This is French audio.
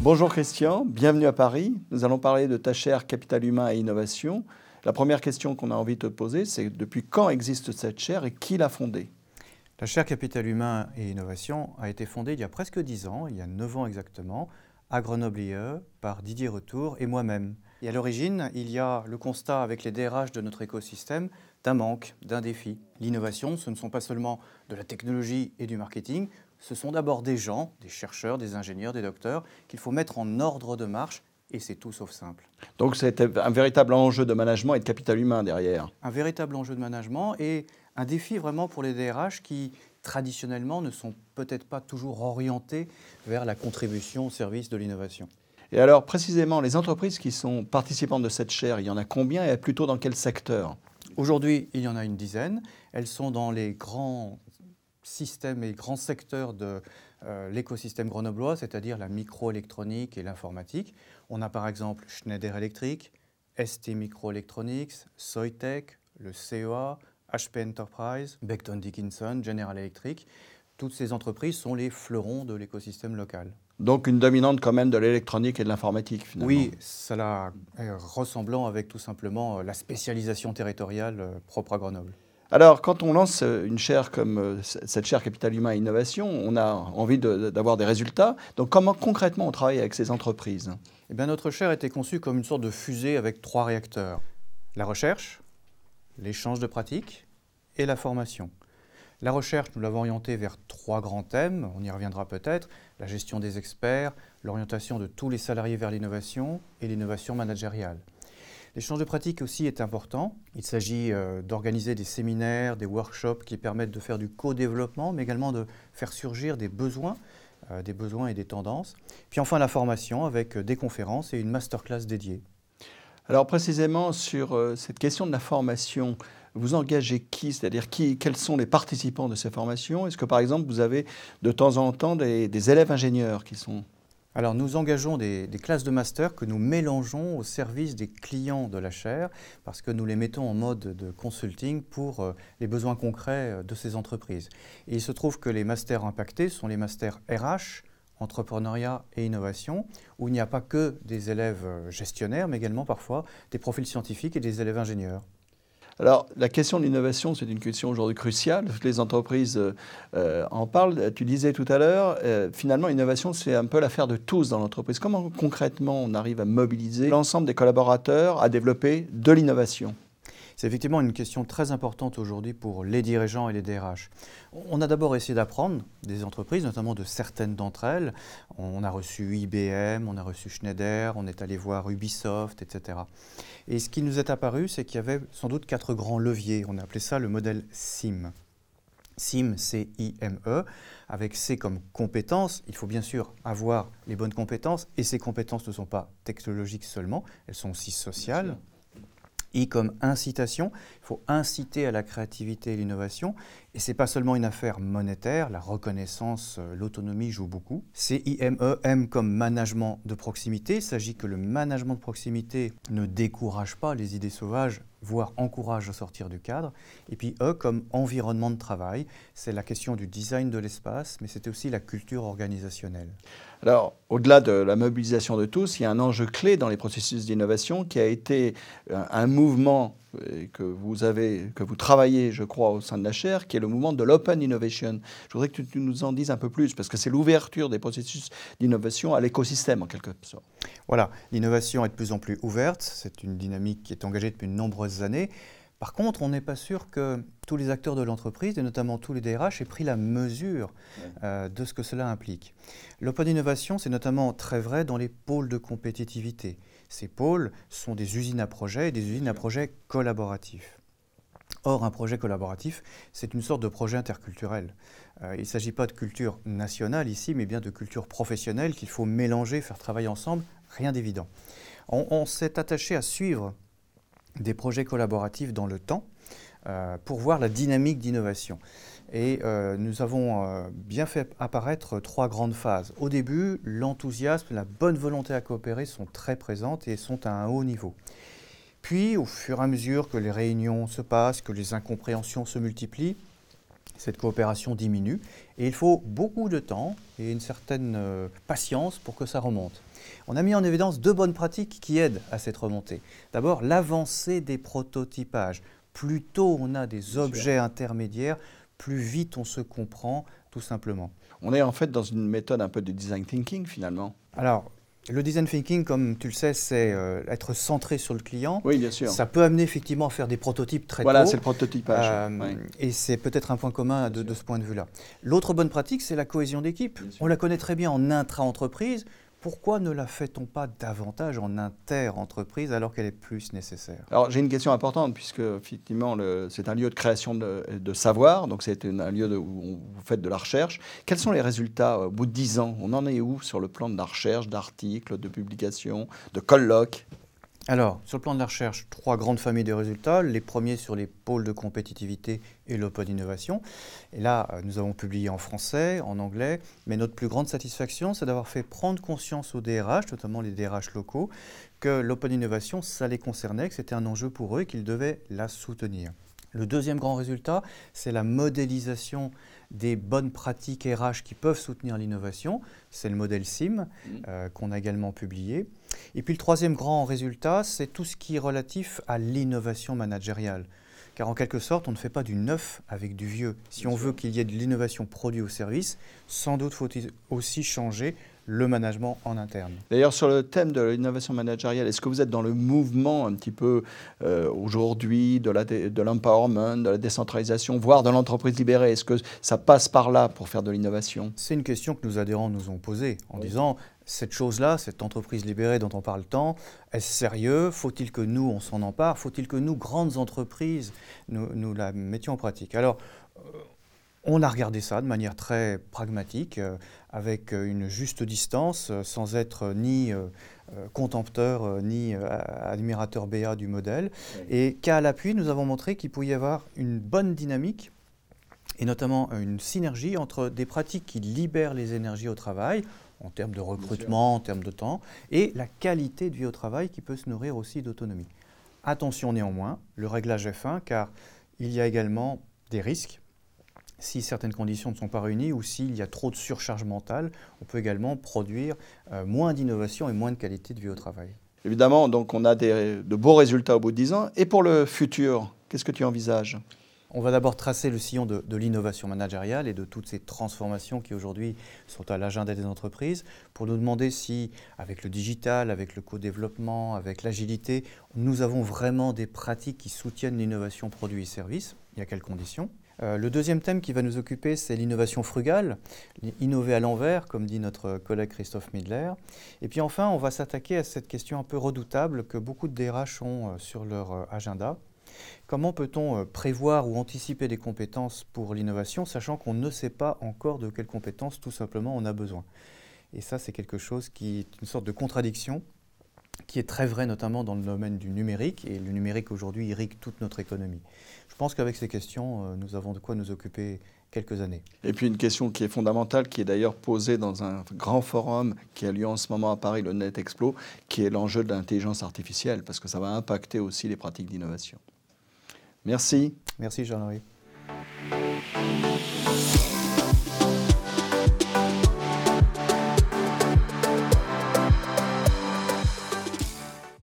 Bonjour Christian, bienvenue à Paris. Nous allons parler de ta chaire Capital Humain et Innovation. La première question qu'on a envie de te poser, c'est depuis quand existe cette chaire et qui l'a fondée? La chaire Capital Humain et Innovation a été fondée il y a presque 10 ans, il y a 9 ans exactement, à Grenoble IE par Didier Retour et moi-même. Et à l'origine, il y a le constat avec les DRH de notre écosystème d'un manque, d'un défi. L'innovation, ce ne sont pas seulement de la technologie et du marketing, ce sont d'abord des gens, des chercheurs, des ingénieurs, des docteurs, qu'il faut mettre en ordre de marche, et c'est tout sauf simple. Donc c'est un véritable enjeu de management et de capital humain derrière. Un véritable enjeu de management et un défi vraiment pour les DRH qui, traditionnellement, ne sont peut-être pas toujours orientés vers la contribution au service de l'innovation. Et alors, précisément, les entreprises qui sont participantes de cette chaire, il y en a combien et plutôt dans quel secteur? Aujourd'hui, il y en a une dizaine. Elles sont dans les grands systèmes et grands secteurs de euh, l'écosystème grenoblois, c'est-à-dire la microélectronique et l'informatique. On a par exemple Schneider Electric, ST Microelectronics, Soitec, le CEA, HP Enterprise, Becton Dickinson, General Electric. Toutes ces entreprises sont les fleurons de l'écosystème local. Donc une dominante quand même de l'électronique et de l'informatique finalement. Oui, cela est ressemblant avec tout simplement la spécialisation territoriale euh, propre à Grenoble. Alors, quand on lance euh, une chaire comme euh, cette chaire Capital Humain et Innovation, on a envie d'avoir des résultats. Donc, comment concrètement on travaille avec ces entreprises? Eh bien, Notre chaire était conçue comme une sorte de fusée avec trois réacteurs. La recherche, l'échange de pratiques et la formation. La recherche, nous l'avons orientée vers trois grands thèmes, on y reviendra peut-être, la gestion des experts, l'orientation de tous les salariés vers l'innovation et l'innovation managériale. L'échange de pratiques aussi est important. Il s'agit euh, d'organiser des séminaires, des workshops qui permettent de faire du co-développement, mais également de faire surgir des besoins, euh, des besoins et des tendances. Puis enfin la formation avec euh, des conférences et une masterclass dédiée. Alors précisément sur cette question de la formation, vous engagez qui? C'est-à-dire qui, quels sont les participants de ces formations? Est-ce que par exemple vous avez de temps en temps des élèves ingénieurs qui sont? Alors nous engageons des, classes de master que nous mélangeons au service des clients de la chaire parce que nous les mettons en mode de consulting pour euh, les besoins concrets euh, de ces entreprises. Et il se trouve que les masters impactés sont les masters RH, entrepreneuriat et innovation, où il n'y a pas que des élèves euh, gestionnaires, mais également parfois des profils scientifiques et des élèves ingénieurs. Alors, la question de l'innovation, c'est une question aujourd'hui cruciale. Toutes les entreprises euh, euh, en parlent. Tu disais tout à l'heure, euh, finalement, l'innovation, c'est un peu l'affaire de tous dans l'entreprise. Comment concrètement on arrive à mobiliser l'ensemble des collaborateurs à développer de l'innovation? C'est effectivement une question très importante aujourd'hui pour les dirigeants et les DRH. On a d'abord essayé d'apprendre des entreprises, notamment de certaines d'entre elles. On a reçu IBM, on a reçu Schneider, on est allé voir Ubisoft, etc. Et ce qui nous est apparu, c'est qu'il y avait sans doute quatre grands leviers. On a appelé ça le modèle SIM. SIM, C-I-M-E, avec C comme compétences. Il faut bien sûr avoir les bonnes compétences, et ces compétences ne sont pas technologiques seulement, elles sont aussi sociales. I comme incitation, il faut inciter à la créativité et l'innovation. Et ce n'est pas seulement une affaire monétaire, la reconnaissance, euh, l'autonomie joue beaucoup. C I M E M comme management de proximité. Il s'agit que le management de proximité ne décourage pas les idées sauvages, voire encourage à sortir du cadre. Et puis E comme environnement de travail, c'est la question du design de l'espace, mais c'est aussi la culture organisationnelle. Alors, au-delà de la mobilisation de tous, il y a un enjeu clé dans les processus d'innovation qui a été euh, un mouvement euh, que vous avez, que vous travaillez, je crois, au sein de la chaire, qui est le mouvement de l'open innovation. Je voudrais que tu nous en dises un peu plus, parce que c'est l'ouverture des processus d'innovation à l'écosystème, en quelque sorte. Voilà, l'innovation est de plus en plus ouverte. C'est une dynamique qui est engagée depuis de nombreuses années. Par contre, on n'est pas sûr que tous les acteurs de l'entreprise, et notamment tous les DRH, aient pris la mesure euh, de ce que cela implique. L'open innovation, c'est notamment très vrai dans les pôles de compétitivité. Ces pôles sont des usines à projets et des usines à projets collaboratifs. Or, un projet collaboratif, c'est une sorte de projet interculturel. Euh, il ne s'agit pas de culture nationale ici, mais bien de culture professionnelle qu'il faut mélanger, faire travailler ensemble, rien d'évident. on s'est attaché à suivre des projets collaboratifs dans le temps euh, pour voir la dynamique d'innovation. Et euh, nous avons euh, bien fait apparaître trois grandes phases. Au début, l'enthousiasme, la bonne volonté à coopérer sont très présentes et sont à un haut niveau. Puis, au fur et à mesure que les réunions se passent, que les incompréhensions se multiplient, cette coopération diminue et il faut beaucoup de temps et une certaine euh, patience pour que ça remonte. On a mis en évidence deux bonnes pratiques qui aident à cette remontée. D'abord, l'avancée des prototypages. Plus tôt on a des objets intermédiaires, plus vite on se comprend, tout simplement. On est en fait dans une méthode un peu de design thinking finalement. Alors, le design thinking, comme tu le sais, c'est euh, être centré sur le client. Oui, bien sûr. Ça peut amener effectivement à faire des prototypes très voilà, tôt. Voilà, c'est le prototypage. Euh, et c'est peut-être un point commun de, de ce point de vue-là. L'autre bonne pratique, c'est la cohésion d'équipe. On la connaît très bien en intra-entreprise pourquoi ne la fait-on pas davantage en inter-entreprise alors qu'elle est plus nécessaire? Alors j'ai une question importante puisque effectivement c'est un lieu de création de, savoir, donc c'est un lieu où vous faites de la recherche. Quels sont les résultats au bout de 10 ans? On en est où sur le plan de la recherche, d'articles, de publications, de colloques? Alors, sur le plan de la recherche, trois grandes familles de résultats. Les premiers sur les pôles de compétitivité et l'open innovation. Et là, euh, nous avons publié en français, en anglais, mais notre plus grande satisfaction, c'est d'avoir fait prendre conscience aux DRH, notamment les DRH locaux, que l'open innovation, ça les concernait, que c'était un enjeu pour eux et qu'ils devaient la soutenir. Le deuxième grand résultat, c'est la modélisation des bonnes pratiques RH qui peuvent soutenir l'innovation. C'est le modèle SIM mmh. euh, qu'on a également publié. Et puis le troisième grand résultat, c'est tout ce qui est relatif à l'innovation managériale. Car en quelque sorte, on ne fait pas du neuf avec du vieux. Si on veut qu'il y ait de l'innovation produit au service, sans doute faut-il aussi changer le management en interne. D'ailleurs, sur le thème de l'innovation managériale, est-ce que vous êtes dans le mouvement un petit peu euh, aujourd'hui de l'empowerment, de, de la décentralisation, voire de l'entreprise libérée? Est-ce que ça passe par là pour faire de l'innovation? C'est une question que nos adhérents nous ont posée en disant cette chose-là, cette entreprise libérée dont on parle tant, est-ce sérieux? Faut-il que nous, on s'en empare? Faut-il que nous, grandes entreprises, nous, nous la mettions en pratique? Alors, euh, on a regardé ça de manière très pragmatique, euh, avec euh, une juste distance, euh, sans être ni contempteur ni admirateur BA du modèle. Et qu'à l'appui, nous avons montré qu'il pouvait y avoir une bonne dynamique et notamment une synergie entre des pratiques qui libèrent les énergies au travail, en termes de recrutement, en termes de temps, et la qualité de vie au travail qui peut se nourrir aussi d'autonomie. Attention néanmoins, le réglage est fin car il y a également des risques si certaines conditions ne sont pas réunies ou s'il y a trop de surcharge mentale, on peut également produire euh, moins d'innovation et moins de qualité de vie au travail. Évidemment, donc on a des, de beaux résultats au bout de 10 ans. Et pour le futur, qu'est-ce que tu envisages? On va d'abord tracer le sillon de, de l'innovation managériale et de toutes ces transformations qui aujourd'hui sont à l'agenda des entreprises pour nous demander si, avec le digital, avec le co-développement, avec l'agilité, nous avons vraiment des pratiques qui soutiennent l'innovation produit et services et à quelles conditions? Euh, le deuxième thème qui va nous occuper, c'est l'innovation frugale, innover à l'envers, comme dit notre collègue Christophe Midler. Et puis enfin, on va s'attaquer à cette question un peu redoutable que beaucoup de DRH ont euh, sur leur euh, agenda. Comment peut-on prévoir ou anticiper des compétences pour l'innovation, sachant qu'on ne sait pas encore de quelles compétences tout simplement on a besoin? Et ça, c'est quelque chose qui est une sorte de contradiction qui est très vrai notamment dans le domaine du numérique, et le numérique aujourd'hui irrigue toute notre économie. Je pense qu'avec ces questions, euh, nous avons de quoi nous occuper quelques années. Et puis une question qui est fondamentale, qui est d'ailleurs posée dans un grand forum qui a lieu en ce moment à Paris, le Net Explo, qui est l'enjeu de l'intelligence artificielle, parce que ça va impacter aussi les pratiques d'innovation. Merci. Merci Jean-Henri.